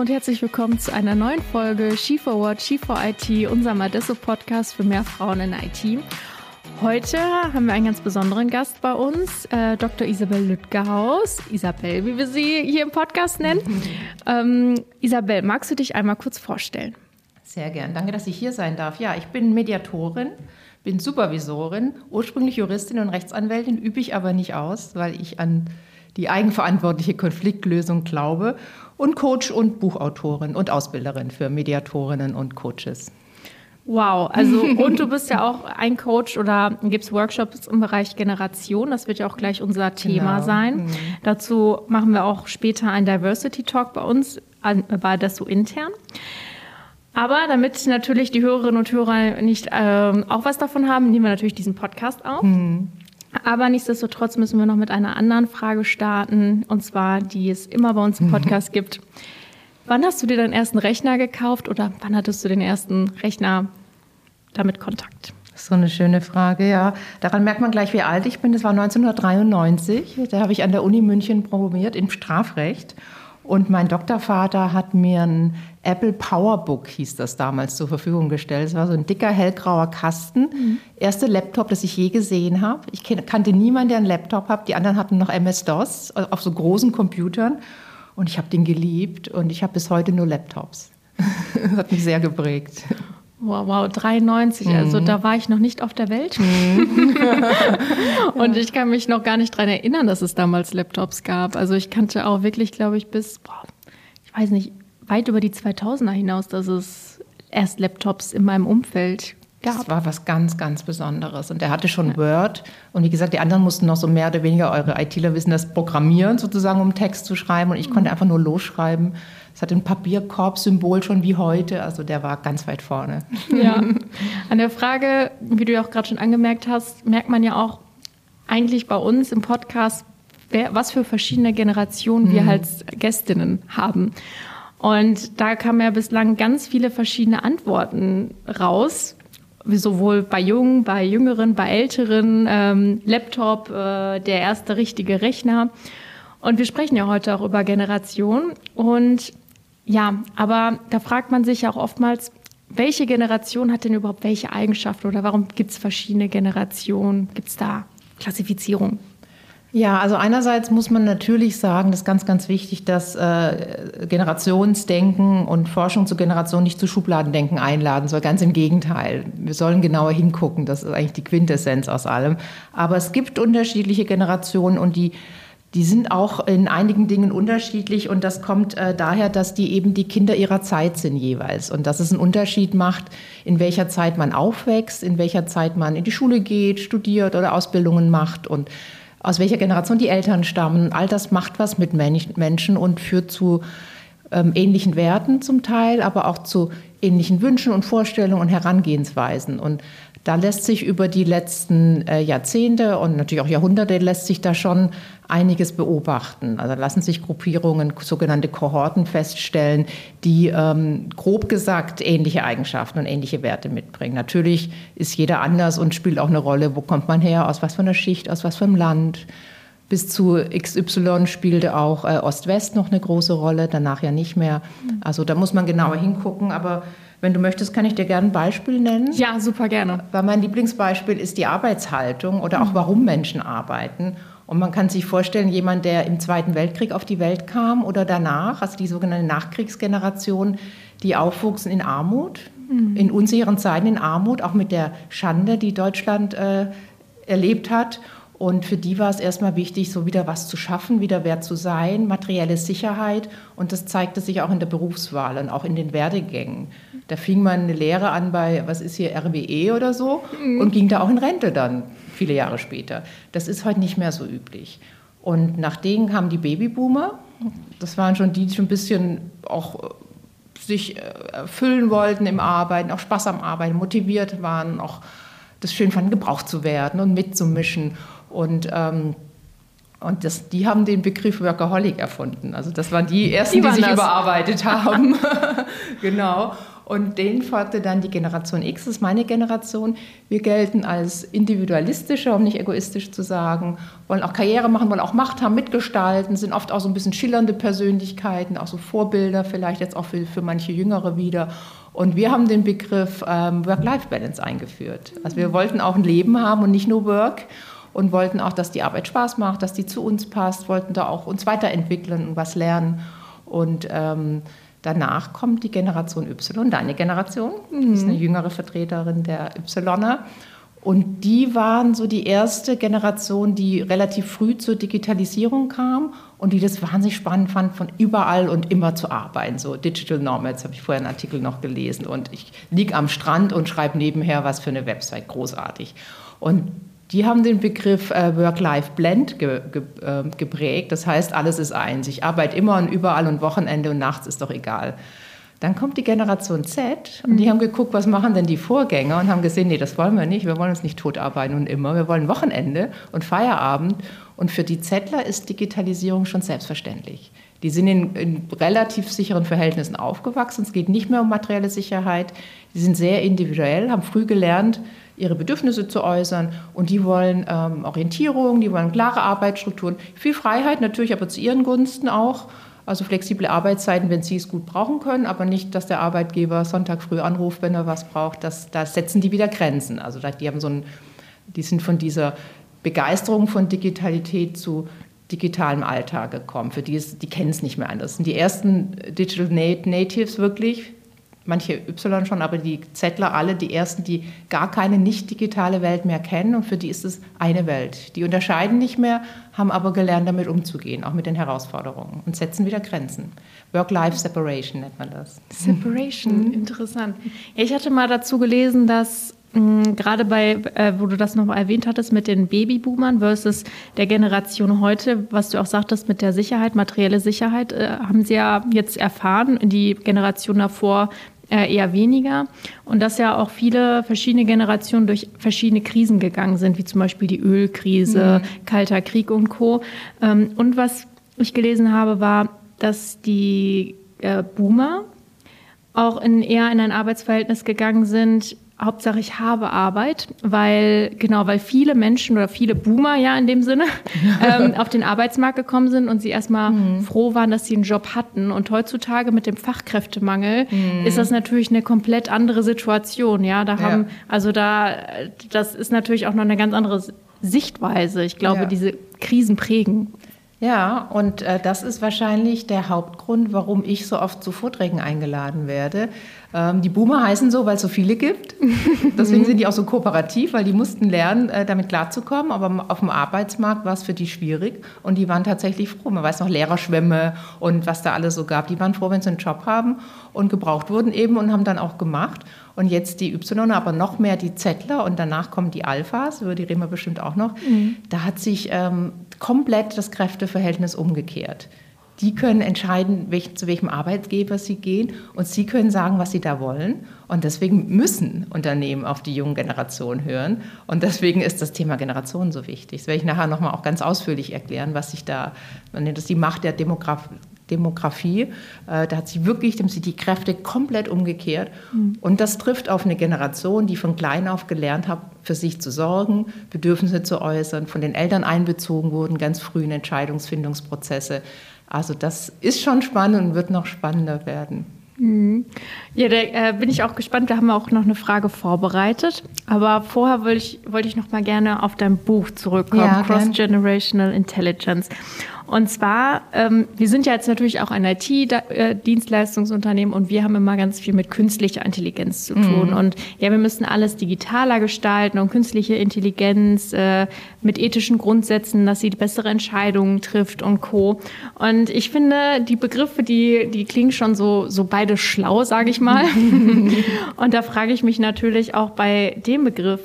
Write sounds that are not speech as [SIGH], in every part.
und herzlich willkommen zu einer neuen Folge She4What, She4IT, unserem Adesso-Podcast für mehr Frauen in IT. Heute haben wir einen ganz besonderen Gast bei uns, äh, Dr. Isabel Lüttgehaus. Isabel, wie wir sie hier im Podcast nennen. ähm, Isabel, magst du dich einmal kurz vorstellen? Sehr gern. Danke, dass ich hier sein darf. Ja, ich bin Mediatorin, bin Supervisorin, ursprünglich Juristin und Rechtsanwältin, übe ich aber nicht aus, weil ich an die eigenverantwortliche Konfliktlösung glaube und Coach und Buchautorin und Ausbilderin für Mediatorinnen und Coaches. Wow, also [LAUGHS] und du bist ja auch ein Coach oder gibst Workshops im Bereich Generation. Das wird ja auch gleich unser Thema genau. sein. Mhm. Dazu machen wir auch später einen Diversity Talk bei uns, bei das so intern. Aber damit natürlich die Hörerinnen und Hörer nicht ähm, auch was davon haben, nehmen wir natürlich diesen Podcast auf. Mhm. Aber nichtsdestotrotz müssen wir noch mit einer anderen Frage starten, und zwar, die es immer bei uns im mhm. Podcast gibt. Wann hast du dir deinen ersten Rechner gekauft oder wann hattest du den ersten Rechner damit Kontakt? So eine schöne Frage, ja. Daran merkt man gleich, wie alt ich bin. Das war 1993. Da habe ich an der Uni München promoviert im Strafrecht. Und mein Doktorvater hat mir ein Apple Powerbook, hieß das damals, zur Verfügung gestellt. Es war so ein dicker, hellgrauer Kasten. Mhm. Erste Laptop, das ich je gesehen habe. Ich kannte niemanden, der einen Laptop hat. Die anderen hatten noch MS-DOS auf so großen Computern. Und ich habe den geliebt und ich habe bis heute nur Laptops. das [LAUGHS] hat mich sehr geprägt. Wow, wow, 93, mhm. also da war ich noch nicht auf der Welt. Mhm. [LAUGHS] [LAUGHS] und ich kann mich noch gar nicht daran erinnern, dass es damals Laptops gab. Also ich kannte auch wirklich, glaube ich, bis, boah, ich weiß nicht, weit über die 2000er hinaus, dass es erst Laptops in meinem Umfeld gab. Das war was ganz, ganz Besonderes. Und er hatte schon ja. Word. Und wie gesagt, die anderen mussten noch so mehr oder weniger, eure ITler wissen das, programmieren sozusagen, um Text zu schreiben. Und ich mhm. konnte einfach nur losschreiben. Es hat ein Papierkorb-Symbol schon wie heute. Also der war ganz weit vorne. Ja. [LAUGHS] An der Frage, wie du ja auch gerade schon angemerkt hast, merkt man ja auch eigentlich bei uns im Podcast, wer, was für verschiedene Generationen mhm. wir als Gästinnen haben. Und da kamen ja bislang ganz viele verschiedene Antworten raus, sowohl bei Jungen, bei Jüngeren, bei Älteren, ähm, Laptop, äh, der erste richtige Rechner. Und wir sprechen ja heute auch über Generation. Und ja, aber da fragt man sich auch oftmals, welche Generation hat denn überhaupt welche Eigenschaften oder warum gibt es verschiedene Generationen? Gibt es da Klassifizierung? Ja, also einerseits muss man natürlich sagen, das ist ganz, ganz wichtig, dass äh, Generationsdenken und Forschung zu Generation nicht zu Schubladendenken einladen soll. Ganz im Gegenteil. Wir sollen genauer hingucken. Das ist eigentlich die Quintessenz aus allem. Aber es gibt unterschiedliche Generationen und die die sind auch in einigen Dingen unterschiedlich und das kommt äh, daher, dass die eben die Kinder ihrer Zeit sind jeweils und dass es einen Unterschied macht, in welcher Zeit man aufwächst, in welcher Zeit man in die Schule geht, studiert oder Ausbildungen macht und aus welcher Generation die Eltern stammen. All das macht was mit Menschen und führt zu ähm, ähnlichen Werten zum Teil, aber auch zu ähnlichen Wünschen und Vorstellungen und Herangehensweisen. Und da lässt sich über die letzten äh, Jahrzehnte und natürlich auch Jahrhunderte lässt sich da schon einiges beobachten. Also lassen sich Gruppierungen, sogenannte Kohorten feststellen, die ähm, grob gesagt ähnliche Eigenschaften und ähnliche Werte mitbringen. Natürlich ist jeder anders und spielt auch eine Rolle, wo kommt man her, aus was für einer Schicht, aus was für einem Land. Bis zu XY spielte auch äh, Ost-West noch eine große Rolle, danach ja nicht mehr. Also da muss man genauer hingucken, aber wenn du möchtest, kann ich dir gerne ein Beispiel nennen. Ja, super gerne. Weil mein Lieblingsbeispiel ist die Arbeitshaltung oder auch warum Menschen arbeiten. Und man kann sich vorstellen, jemand, der im Zweiten Weltkrieg auf die Welt kam oder danach, also die sogenannte Nachkriegsgeneration, die aufwuchsen in Armut, mhm. in unsicheren Zeiten in Armut, auch mit der Schande, die Deutschland äh, erlebt hat. Und für die war es erstmal wichtig, so wieder was zu schaffen, wieder wer zu sein, materielle Sicherheit. Und das zeigte sich auch in der Berufswahl und auch in den Werdegängen. Da fing man eine Lehre an bei, was ist hier, RWE oder so mhm. und ging da auch in Rente dann, viele Jahre später. Das ist heute nicht mehr so üblich. Und nach denen kamen die Babyboomer. Das waren schon die, die schon ein bisschen auch äh, sich äh, erfüllen wollten im Arbeiten, auch Spaß am Arbeiten, motiviert waren, auch das schön fanden, gebraucht zu werden und mitzumischen. Und ähm, und das, die haben den Begriff Workaholic erfunden. Also das waren die ersten, die, die sich das. überarbeitet [LAUGHS] haben. [LAUGHS] genau. Und denen folgte dann die Generation X, das ist meine Generation. Wir gelten als individualistischer, um nicht egoistisch zu sagen, wollen auch Karriere machen, wollen auch Macht haben, mitgestalten, sind oft auch so ein bisschen schillernde Persönlichkeiten, auch so Vorbilder vielleicht jetzt auch für, für manche Jüngere wieder. Und wir haben den Begriff ähm, Work-Life-Balance eingeführt. Also wir wollten auch ein Leben haben und nicht nur Work und wollten auch, dass die Arbeit Spaß macht, dass die zu uns passt, wollten da auch uns weiterentwickeln und was lernen. Und ähm, danach kommt die Generation Y, deine Generation, mhm. ist eine jüngere Vertreterin der Yner. Und die waren so die erste Generation, die relativ früh zur Digitalisierung kam und die das wahnsinnig spannend fand, von überall und immer zu arbeiten. So Digital Nomads habe ich vorher einen Artikel noch gelesen und ich liege am Strand und schreibe nebenher was für eine Website. Großartig. Und die haben den Begriff äh, Work-Life-Blend ge, ge, äh, geprägt. Das heißt, alles ist eins. Ich arbeite immer und überall und Wochenende und nachts ist doch egal. Dann kommt die Generation Z und die mhm. haben geguckt, was machen denn die Vorgänger und haben gesehen, nee, das wollen wir nicht. Wir wollen uns nicht tot arbeiten und immer. Wir wollen Wochenende und Feierabend. Und für die Zettler ist Digitalisierung schon selbstverständlich. Die sind in, in, relativ sicheren Verhältnissen aufgewachsen. Es geht nicht mehr um materielle Sicherheit. Die sind sehr individuell, haben früh gelernt, ihre Bedürfnisse zu äußern und die wollen ähm, Orientierung, die wollen klare Arbeitsstrukturen, viel Freiheit natürlich, aber zu ihren Gunsten auch. Also flexible Arbeitszeiten, wenn sie es gut brauchen können, aber nicht, dass der Arbeitgeber Sonntag früh anruft, wenn er was braucht. Das, da setzen die wieder Grenzen. Also die haben so ein, die sind von dieser Begeisterung von Digitalität zu digitalem Alltag gekommen. Für die, die kennen es nicht mehr anders. Das sind die ersten Digital Natives wirklich, manche Y schon, aber die Zettler alle die ersten, die gar keine nicht digitale Welt mehr kennen und für die ist es eine Welt. Die unterscheiden nicht mehr, haben aber gelernt, damit umzugehen, auch mit den Herausforderungen und setzen wieder Grenzen. Work-Life-Separation nennt man das. Separation, mhm. interessant. ich hatte mal dazu gelesen, dass gerade bei, äh, wo du das noch erwähnt hattest, mit den Babyboomern versus der Generation heute, was du auch sagtest mit der Sicherheit, materielle Sicherheit, äh, haben sie ja jetzt erfahren. Die Generation davor äh, eher weniger. Und dass ja auch viele verschiedene Generationen durch verschiedene Krisen gegangen sind, wie zum Beispiel die Ölkrise, mhm. Kalter Krieg und Co. Ähm, und was ich gelesen habe, war, dass die äh, Boomer auch in, eher in ein Arbeitsverhältnis gegangen sind, Hauptsache ich habe Arbeit, weil genau, weil viele Menschen oder viele Boomer ja in dem Sinne [LAUGHS] ähm, auf den Arbeitsmarkt gekommen sind und sie erstmal mhm. froh waren, dass sie einen Job hatten. Und heutzutage mit dem Fachkräftemangel mhm. ist das natürlich eine komplett andere Situation. Ja, da haben, ja. also da, das ist natürlich auch noch eine ganz andere Sichtweise. Ich glaube, ja. diese Krisen prägen. Ja, und äh, das ist wahrscheinlich der Hauptgrund, warum ich so oft zu Vorträgen eingeladen werde. Ähm, die Boomer heißen so, weil es so viele gibt. [LAUGHS] Deswegen sind die auch so kooperativ, weil die mussten lernen, äh, damit klarzukommen. Aber auf dem Arbeitsmarkt war es für die schwierig und die waren tatsächlich froh. Man weiß noch Lehrerschwämme und was da alles so gab. Die waren froh, wenn sie einen Job haben und gebraucht wurden eben und haben dann auch gemacht. Und jetzt die Y, aber noch mehr die Zettler und danach kommen die Alphas, über die reden wir bestimmt auch noch. Mhm. Da hat sich ähm, komplett das Kräfteverhältnis umgekehrt. Die können entscheiden, welch, zu welchem Arbeitgeber sie gehen und sie können sagen, was sie da wollen. Und deswegen müssen Unternehmen auf die junge Generation hören. Und deswegen ist das Thema Generation so wichtig. Das werde ich nachher nochmal auch ganz ausführlich erklären, was sich da, man nennt das die Macht der Demograf Demografie. Äh, da hat sich wirklich dem die Kräfte komplett umgekehrt. Mhm. Und das trifft auf eine Generation, die von klein auf gelernt hat, für sich zu sorgen, Bedürfnisse zu äußern, von den Eltern einbezogen wurden, ganz früh in Entscheidungsfindungsprozesse. Also das ist schon spannend und wird noch spannender werden. Mhm. Ja, da äh, bin ich auch gespannt. Da haben wir auch noch eine Frage vorbereitet. Aber vorher wollte ich, wollte ich noch mal gerne auf dein Buch zurückkommen, ja, Cross-Generational Intelligence. Und zwar, ähm, wir sind ja jetzt natürlich auch ein IT-Dienstleistungsunternehmen und wir haben immer ganz viel mit künstlicher Intelligenz zu tun. Mhm. Und ja, wir müssen alles digitaler gestalten und künstliche Intelligenz äh, mit ethischen Grundsätzen, dass sie bessere Entscheidungen trifft und Co. Und ich finde, die Begriffe, die, die klingen schon so, so beide schlau, sage ich mal. [LAUGHS] und da frage ich mich natürlich auch bei dem Begriff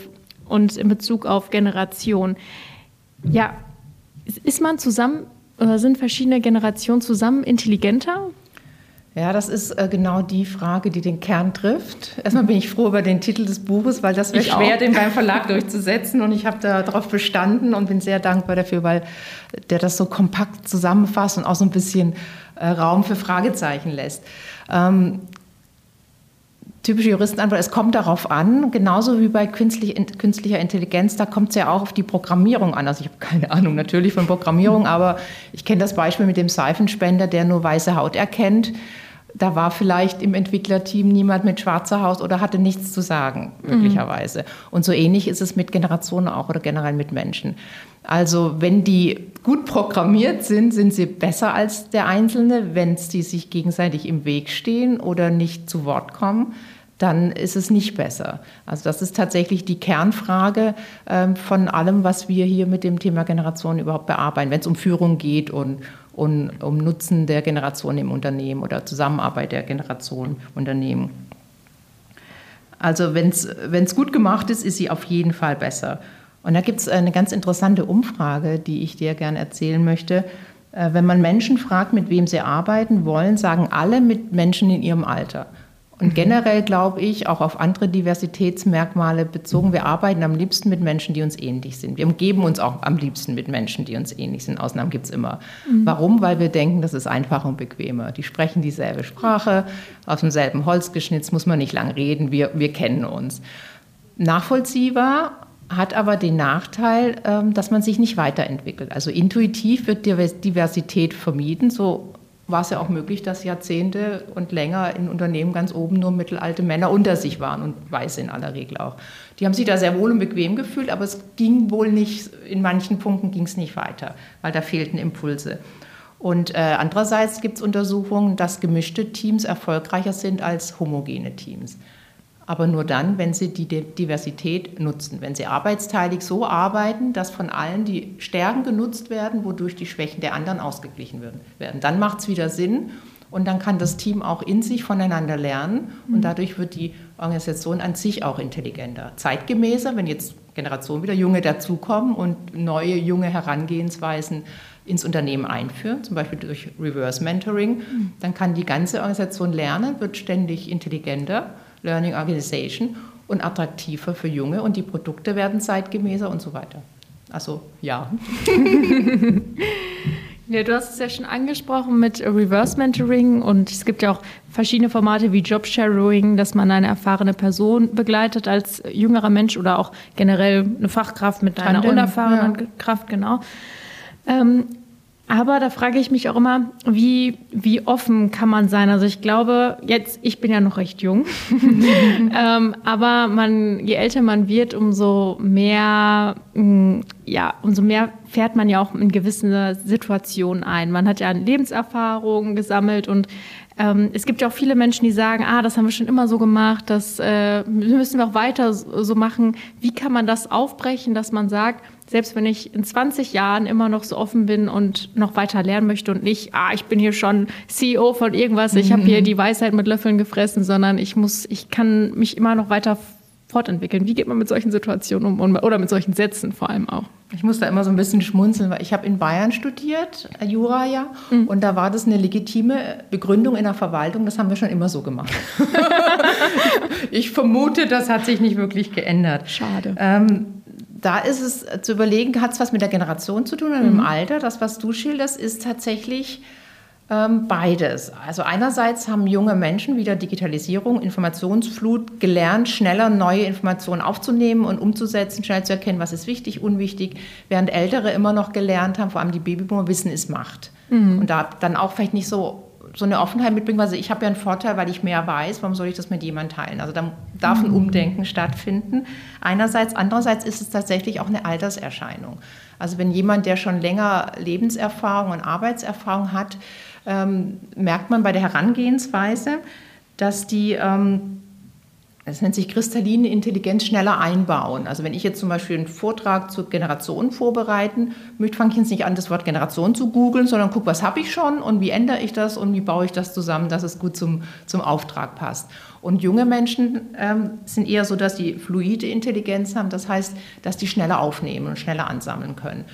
und in Bezug auf Generation, ja, ist man zusammen oder sind verschiedene Generationen zusammen intelligenter? Ja, das ist äh, genau die Frage, die den Kern trifft. Erstmal bin ich froh über den Titel des Buches, weil das wäre schwer, auch. den beim Verlag durchzusetzen. Und ich habe darauf bestanden und bin sehr dankbar dafür, weil der das so kompakt zusammenfasst und auch so ein bisschen äh, Raum für Fragezeichen lässt. Ähm, typische Juristenantwort, es kommt darauf an, genauso wie bei künstlich, künstlicher Intelligenz, da kommt es ja auch auf die Programmierung an. Also ich habe keine Ahnung natürlich von Programmierung, [LAUGHS] aber ich kenne das Beispiel mit dem Seifenspender, der nur weiße Haut erkennt. Da war vielleicht im Entwicklerteam niemand mit schwarzer Haut oder hatte nichts zu sagen, möglicherweise. Mhm. Und so ähnlich ist es mit Generationen auch oder generell mit Menschen. Also wenn die gut programmiert sind, sind sie besser als der Einzelne. Wenn sie sich gegenseitig im Weg stehen oder nicht zu Wort kommen, dann ist es nicht besser. Also das ist tatsächlich die Kernfrage ähm, von allem, was wir hier mit dem Thema Generation überhaupt bearbeiten, wenn es um Führung geht und, und um Nutzen der Generation im Unternehmen oder Zusammenarbeit der Generation Unternehmen. Also wenn es gut gemacht ist, ist sie auf jeden Fall besser. Und da gibt es eine ganz interessante Umfrage, die ich dir gerne erzählen möchte. Äh, wenn man Menschen fragt, mit wem sie arbeiten wollen, sagen alle mit Menschen in ihrem Alter. Und mhm. generell glaube ich, auch auf andere Diversitätsmerkmale bezogen, wir arbeiten am liebsten mit Menschen, die uns ähnlich sind. Wir umgeben uns auch am liebsten mit Menschen, die uns ähnlich sind. Ausnahmen gibt es immer. Mhm. Warum? Weil wir denken, das ist einfacher und bequemer. Die sprechen dieselbe Sprache, aus demselben Holz geschnitzt, muss man nicht lang reden, wir, wir kennen uns. Nachvollziehbar, hat aber den Nachteil, ähm, dass man sich nicht weiterentwickelt. Also intuitiv wird Diversität vermieden. So war es ja auch möglich, dass Jahrzehnte und länger in Unternehmen ganz oben nur mittelalte Männer unter sich waren und Weiße in aller Regel auch. Die haben sich da sehr wohl und bequem gefühlt, aber es ging wohl nicht, in manchen Punkten ging es nicht weiter, weil da fehlten Impulse. Und äh, andererseits gibt es Untersuchungen, dass gemischte Teams erfolgreicher sind als homogene Teams aber nur dann, wenn sie die Diversität nutzen, wenn sie arbeitsteilig so arbeiten, dass von allen die Stärken genutzt werden, wodurch die Schwächen der anderen ausgeglichen werden. Dann macht es wieder Sinn und dann kann das Team auch in sich voneinander lernen und mhm. dadurch wird die Organisation an sich auch intelligenter, zeitgemäßer, wenn jetzt Generationen wieder Junge dazukommen und neue junge Herangehensweisen ins Unternehmen einführen, zum Beispiel durch Reverse Mentoring, mhm. dann kann die ganze Organisation lernen, wird ständig intelligenter Learning Organization und attraktiver für Junge und die Produkte werden zeitgemäßer und so weiter. Also ja. [LAUGHS] Ja, du hast es ja schon angesprochen mit Reverse Mentoring und es gibt ja auch verschiedene Formate wie Job Sharing, dass man eine erfahrene Person begleitet als jüngerer Mensch oder auch generell eine Fachkraft mit einer Tandem, unerfahrenen ja. Kraft, genau. Ähm, aber da frage ich mich auch immer, wie, wie offen kann man sein? Also ich glaube, jetzt, ich bin ja noch recht jung, [LAUGHS] ähm, aber man, je älter man wird, umso mehr, mh, mm, ja, umso mehr fährt man ja auch in gewisse Situationen ein. Man hat ja Lebenserfahrungen gesammelt und ähm, es gibt ja auch viele Menschen, die sagen, ah, das haben wir schon immer so gemacht, das äh, müssen wir auch weiter so machen. Wie kann man das aufbrechen, dass man sagt, selbst wenn ich in 20 Jahren immer noch so offen bin und noch weiter lernen möchte und nicht, ah, ich bin hier schon CEO von irgendwas, ich habe hier mhm. die Weisheit mit Löffeln gefressen, sondern ich muss, ich kann mich immer noch weiter fortentwickeln. Wie geht man mit solchen Situationen um oder mit solchen Sätzen vor allem auch? Ich muss da immer so ein bisschen schmunzeln, weil ich habe in Bayern studiert, äh, Jura ja, mhm. und da war das eine legitime Begründung in der Verwaltung, das haben wir schon immer so gemacht. [LAUGHS] ich vermute, das hat sich nicht wirklich geändert. Schade. Ähm, da ist es zu überlegen, hat es was mit der Generation zu tun oder mit dem mhm. Alter? Das, was du schilderst, ist tatsächlich ähm, beides. Also einerseits haben junge Menschen wieder Digitalisierung, Informationsflut gelernt, schneller neue Informationen aufzunehmen und umzusetzen, schnell zu erkennen, was ist wichtig, unwichtig, während Ältere immer noch gelernt haben, vor allem die Babyboomer, Wissen ist Macht. Mhm. Und da dann auch vielleicht nicht so so eine Offenheit mitbringen, also ich habe ja einen Vorteil, weil ich mehr weiß, warum soll ich das mit jemandem teilen? Also da darf ein mhm. Umdenken stattfinden. Einerseits, andererseits ist es tatsächlich auch eine Alterserscheinung. Also wenn jemand, der schon länger Lebenserfahrung und Arbeitserfahrung hat, ähm, merkt man bei der Herangehensweise, dass die ähm, das nennt sich kristalline Intelligenz schneller einbauen. Also wenn ich jetzt zum Beispiel einen Vortrag zu Generationen vorbereiten möchte, fange ich jetzt nicht an, das Wort Generation zu googeln, sondern gucke, was habe ich schon und wie ändere ich das und wie baue ich das zusammen, dass es gut zum, zum Auftrag passt. Und junge Menschen ähm, sind eher so, dass sie fluide Intelligenz haben, das heißt, dass die schneller aufnehmen und schneller ansammeln können.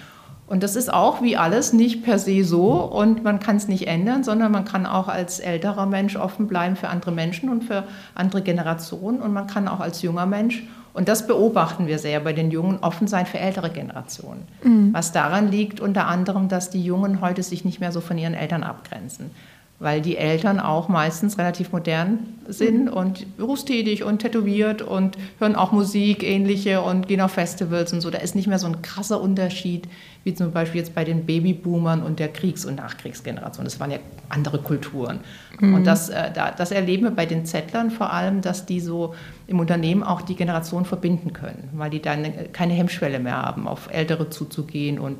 Und das ist auch wie alles nicht per se so und man kann es nicht ändern, sondern man kann auch als älterer Mensch offen bleiben für andere Menschen und für andere Generationen und man kann auch als junger Mensch, und das beobachten wir sehr bei den Jungen, offen sein für ältere Generationen. Mhm. Was daran liegt unter anderem, dass die Jungen heute sich nicht mehr so von ihren Eltern abgrenzen. Weil die Eltern auch meistens relativ modern sind mhm. und berufstätig und tätowiert und hören auch Musik, ähnliche und gehen auf Festivals und so. Da ist nicht mehr so ein krasser Unterschied wie zum Beispiel jetzt bei den Babyboomern und der Kriegs- und Nachkriegsgeneration. Das waren ja andere Kulturen. Mhm. Und das, äh, das erleben wir bei den Zettlern vor allem, dass die so im Unternehmen auch die Generation verbinden können, weil die dann keine Hemmschwelle mehr haben, auf Ältere zuzugehen und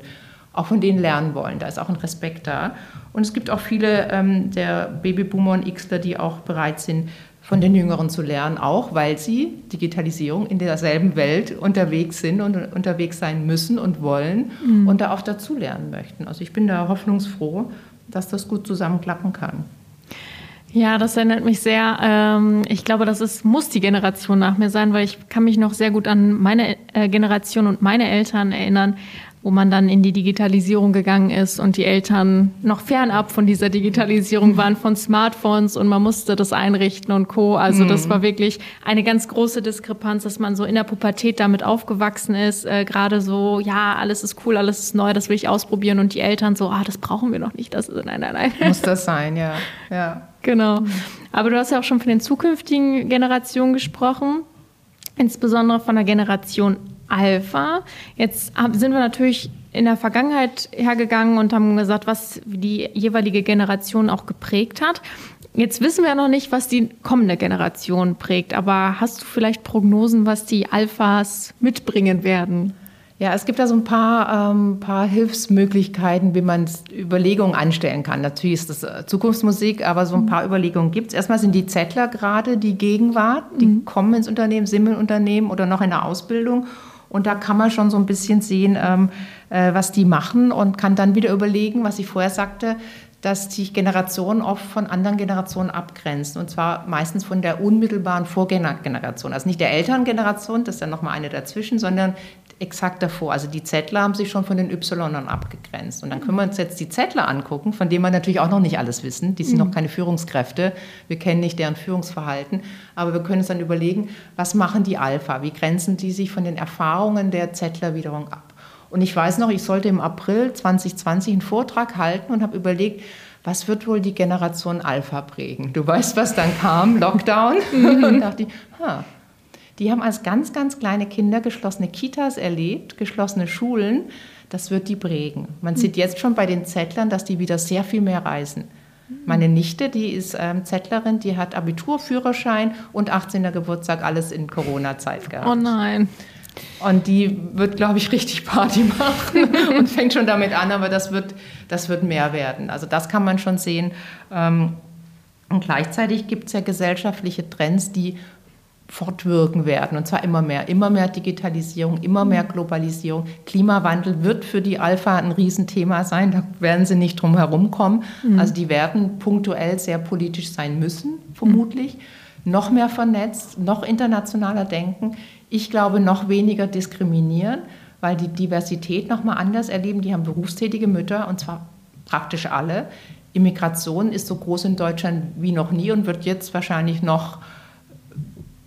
auch von denen lernen wollen. Da ist auch ein Respekt da. Und es gibt auch viele ähm, der Babyboomer und Xler, die auch bereit sind, von den Jüngeren zu lernen, auch weil sie Digitalisierung in derselben Welt unterwegs sind und unterwegs sein müssen und wollen mhm. und da auch dazulernen möchten. Also ich bin da hoffnungsfroh, dass das gut zusammenklappen kann. Ja, das erinnert mich sehr. Ähm, ich glaube, das ist, muss die Generation nach mir sein, weil ich kann mich noch sehr gut an meine äh, Generation und meine Eltern erinnern, wo man dann in die Digitalisierung gegangen ist und die Eltern noch fernab von dieser Digitalisierung waren, von Smartphones und man musste das einrichten und Co. Also das mhm. war wirklich eine ganz große Diskrepanz, dass man so in der Pubertät damit aufgewachsen ist, äh, gerade so, ja, alles ist cool, alles ist neu, das will ich ausprobieren und die Eltern so, ah, das brauchen wir noch nicht, das ist, nein, nein, nein. Muss das sein, ja, ja. Genau. Aber du hast ja auch schon von den zukünftigen Generationen gesprochen, insbesondere von der Generation Alpha. Jetzt sind wir natürlich in der Vergangenheit hergegangen und haben gesagt, was die jeweilige Generation auch geprägt hat. Jetzt wissen wir noch nicht, was die kommende Generation prägt, aber hast du vielleicht Prognosen, was die Alphas mitbringen werden? Ja, es gibt da so ein paar, ähm, paar Hilfsmöglichkeiten, wie man Überlegungen anstellen kann. Natürlich ist das äh, Zukunftsmusik, aber so ein paar Überlegungen gibt es. Erstmal sind die Zettler gerade die Gegenwart, die mhm. kommen ins Unternehmen, sind im Unternehmen oder noch in der Ausbildung und da kann man schon so ein bisschen sehen, ähm, äh, was die machen und kann dann wieder überlegen, was ich vorher sagte, dass sich Generationen oft von anderen Generationen abgrenzen. Und zwar meistens von der unmittelbaren Vorgängergeneration. Also nicht der Elterngeneration, das ist dann nochmal eine dazwischen, sondern exakt davor. Also die Zettler haben sich schon von den Ynern abgegrenzt. Und dann können wir uns jetzt die Zettler angucken, von denen wir natürlich auch noch nicht alles wissen. Die sind mhm. noch keine Führungskräfte. Wir kennen nicht deren Führungsverhalten. Aber wir können uns dann überlegen, was machen die Alpha? Wie grenzen die sich von den Erfahrungen der Zettler wiederum ab? Und ich weiß noch, ich sollte im April 2020 einen Vortrag halten und habe überlegt, was wird wohl die Generation Alpha prägen? Du weißt, was dann kam, Lockdown. Mhm. [LAUGHS] und dachte ich, ha, die haben als ganz, ganz kleine Kinder geschlossene Kitas erlebt, geschlossene Schulen. Das wird die prägen. Man sieht jetzt schon bei den Zettlern, dass die wieder sehr viel mehr reisen. Meine Nichte, die ist ähm, Zettlerin, die hat Abiturführerschein und 18. Geburtstag alles in Corona-Zeit gehabt. Oh nein. Und die wird, glaube ich, richtig Party [LAUGHS] machen und fängt schon damit an, aber das wird, das wird mehr werden. Also das kann man schon sehen. Ähm, und gleichzeitig gibt es ja gesellschaftliche Trends, die fortwirken werden. Und zwar immer mehr. Immer mehr Digitalisierung, immer mehr Globalisierung. Klimawandel wird für die Alpha ein Riesenthema sein. Da werden sie nicht drum herum kommen. Mhm. Also die werden punktuell sehr politisch sein müssen, vermutlich. Mhm. Noch mehr vernetzt, noch internationaler denken. Ich glaube, noch weniger diskriminieren, weil die Diversität nochmal anders erleben. Die haben berufstätige Mütter und zwar praktisch alle. Immigration ist so groß in Deutschland wie noch nie und wird jetzt wahrscheinlich noch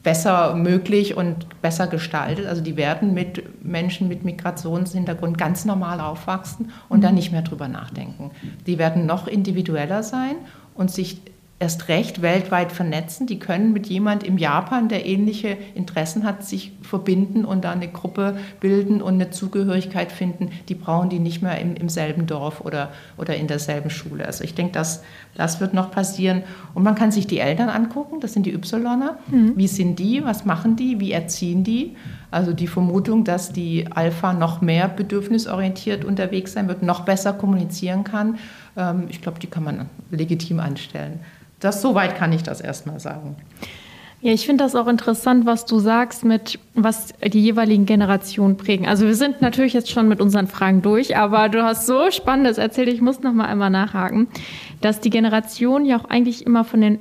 besser möglich und besser gestaltet. Also die werden mit Menschen mit Migrationshintergrund ganz normal aufwachsen und mhm. dann nicht mehr drüber nachdenken. Die werden noch individueller sein und sich erst recht weltweit vernetzen. Die können mit jemand im Japan, der ähnliche Interessen hat, sich verbinden und da eine Gruppe bilden und eine Zugehörigkeit finden. Die brauchen die nicht mehr im, im selben Dorf oder, oder in derselben Schule. Also ich denke, das, das wird noch passieren. Und man kann sich die Eltern angucken, das sind die Ypsiloner. Mhm. Wie sind die? Was machen die? Wie erziehen die? Also die Vermutung, dass die Alpha noch mehr bedürfnisorientiert unterwegs sein wird, noch besser kommunizieren kann, ähm, ich glaube, die kann man legitim anstellen. Das, soweit kann ich das erstmal sagen. Ja, ich finde das auch interessant, was du sagst, mit was die jeweiligen Generationen prägen. Also wir sind natürlich jetzt schon mit unseren Fragen durch, aber du hast so Spannendes erzählt, ich muss noch mal einmal nachhaken, dass die Generationen ja auch eigentlich immer von den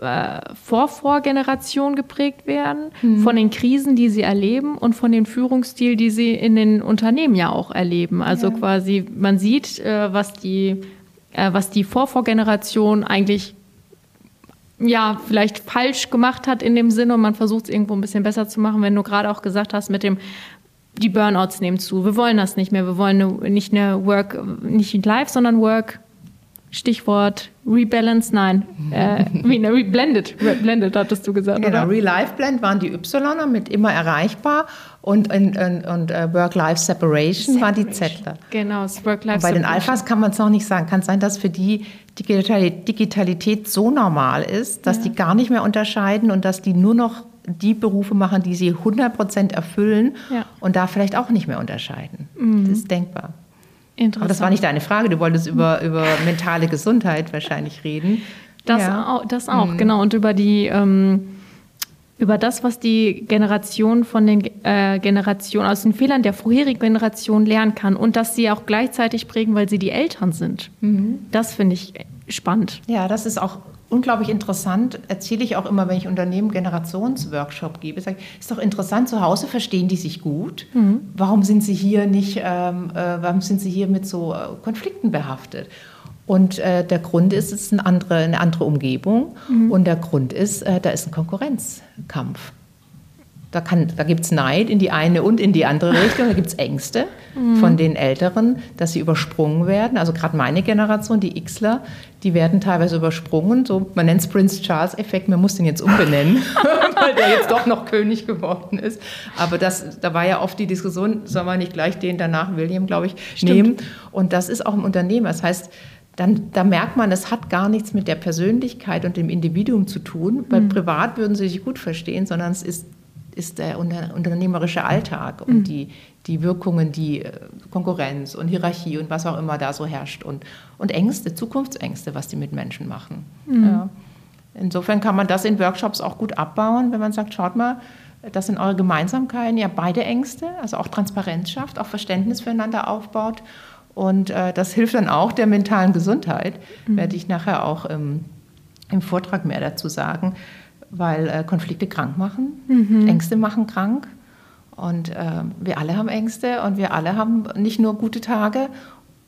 äh, Vorvorgenerationen geprägt werden, mhm. von den Krisen, die sie erleben und von dem Führungsstil, die sie in den Unternehmen ja auch erleben. Also ja. quasi, man sieht, äh, was die äh, was die Vorvorgeneration eigentlich ja, vielleicht falsch gemacht hat in dem Sinne und man versucht es irgendwo ein bisschen besser zu machen, wenn du gerade auch gesagt hast mit dem, die Burnouts nehmen zu. Wir wollen das nicht mehr. Wir wollen eine, nicht eine Work, nicht Life, sondern Work Stichwort Rebalance, nein, äh, wie ne, Reblended, Reblended hattest du gesagt, genau, oder? Re-Life Blend waren die Ypsiloner mit immer erreichbar und, und, und, und uh, Work-Life Separation, war die Zettler. Genau, das Work-Life Bei den Alphas kann man es noch nicht sagen. Kann sein, dass für die Digitalität so normal ist, dass ja. die gar nicht mehr unterscheiden und dass die nur noch die Berufe machen, die sie 100 Prozent erfüllen ja. und da vielleicht auch nicht mehr unterscheiden. Mhm. Das ist denkbar. Aber das war nicht deine Frage. Du wolltest über, über mentale Gesundheit wahrscheinlich reden. Das ja. auch, das auch mhm. genau. Und über die ähm, über das, was die Generation von den äh, Generationen aus den Fehlern der vorherigen Generation lernen kann und dass sie auch gleichzeitig prägen, weil sie die Eltern sind. Mhm. Das finde ich spannend. Ja, das ist auch unglaublich interessant. Erzähle ich auch immer, wenn ich Unternehmen Generationsworkshop gebe. Sage ich, ist doch interessant, zu Hause verstehen die sich gut. Mhm. Warum sind sie hier nicht, ähm, äh, warum sind sie hier mit so äh, Konflikten behaftet? Und äh, der Grund ist, es ist eine andere, eine andere Umgebung. Mhm. Und der Grund ist, äh, da ist ein Konkurrenzkampf. Da, da gibt es Neid in die eine und in die andere Richtung. Da gibt es Ängste mhm. von den Älteren, dass sie übersprungen werden. Also gerade meine Generation, die Xler, die werden teilweise übersprungen. So, man nennt es Prince Charles-Effekt. Man muss den jetzt umbenennen, [LAUGHS] weil der jetzt doch noch König geworden ist. Aber das, da war ja oft die Diskussion, soll man nicht gleich den danach William, glaube ich, Stimmt. nehmen. Und das ist auch im Unternehmen. Das heißt, dann da merkt man, es hat gar nichts mit der Persönlichkeit und dem Individuum zu tun, weil mhm. privat würden sie sich gut verstehen, sondern es ist, ist der unternehmerische Alltag und mhm. die, die Wirkungen, die äh, Konkurrenz und Hierarchie und was auch immer da so herrscht und, und Ängste, Zukunftsängste, was die mit Menschen machen. Mhm. Ja. Insofern kann man das in Workshops auch gut abbauen, wenn man sagt, schaut mal, das sind eure Gemeinsamkeiten, ja beide Ängste, also auch Transparenz schafft, auch Verständnis füreinander aufbaut und äh, das hilft dann auch der mentalen Gesundheit, mhm. werde ich nachher auch ähm, im Vortrag mehr dazu sagen, weil äh, Konflikte krank machen, mhm. Ängste machen krank. Und äh, wir alle haben Ängste und wir alle haben nicht nur gute Tage.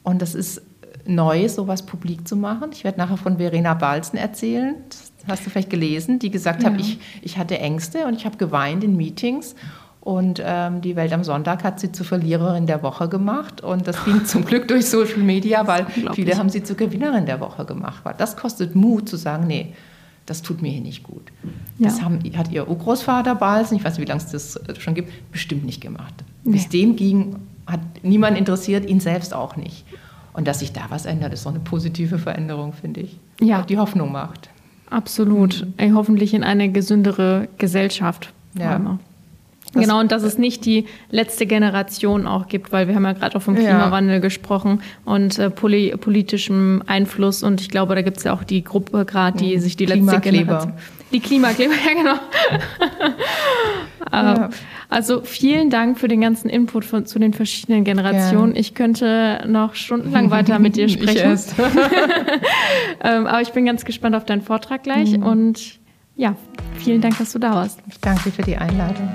Und das ist neu, sowas publik zu machen. Ich werde nachher von Verena Balzen erzählen. Das hast du vielleicht gelesen, die gesagt ja. hat, ich, ich hatte Ängste und ich habe geweint in Meetings. Und ähm, die Welt am Sonntag hat sie zur Verliererin der Woche gemacht. Und das ging zum Glück durch Social Media, weil viele haben sie zur Gewinnerin der Woche gemacht. Weil das kostet Mut zu sagen, nee, das tut mir hier nicht gut. Ja. Das haben, hat ihr Urgroßvater Balsen, ich weiß nicht, wie lange es das schon gibt, bestimmt nicht gemacht. Nee. Bis dem ging, hat niemand interessiert, ihn selbst auch nicht. Und dass sich da was ändert, ist doch eine positive Veränderung, finde ich. Ja. Die Hoffnung macht. Absolut. Mhm. Hoffentlich in eine gesündere Gesellschaft. Ja. Das genau, und dass es nicht die letzte Generation auch gibt, weil wir haben ja gerade auch vom Klimawandel ja. gesprochen und äh, poli politischem Einfluss. Und ich glaube, da gibt es ja auch die Gruppe gerade, die sich die letzte Generation. Die Klimakleber, [LAUGHS] ja genau. ja. Also vielen Dank für den ganzen Input von, zu den verschiedenen Generationen. Ja. Ich könnte noch stundenlang weiter mit dir [LAUGHS] sprechen. Ich [LAUGHS] ähm, aber ich bin ganz gespannt auf deinen Vortrag gleich. Mhm. Und ja, vielen Dank, dass du da warst. Ich danke dir für die Einladung.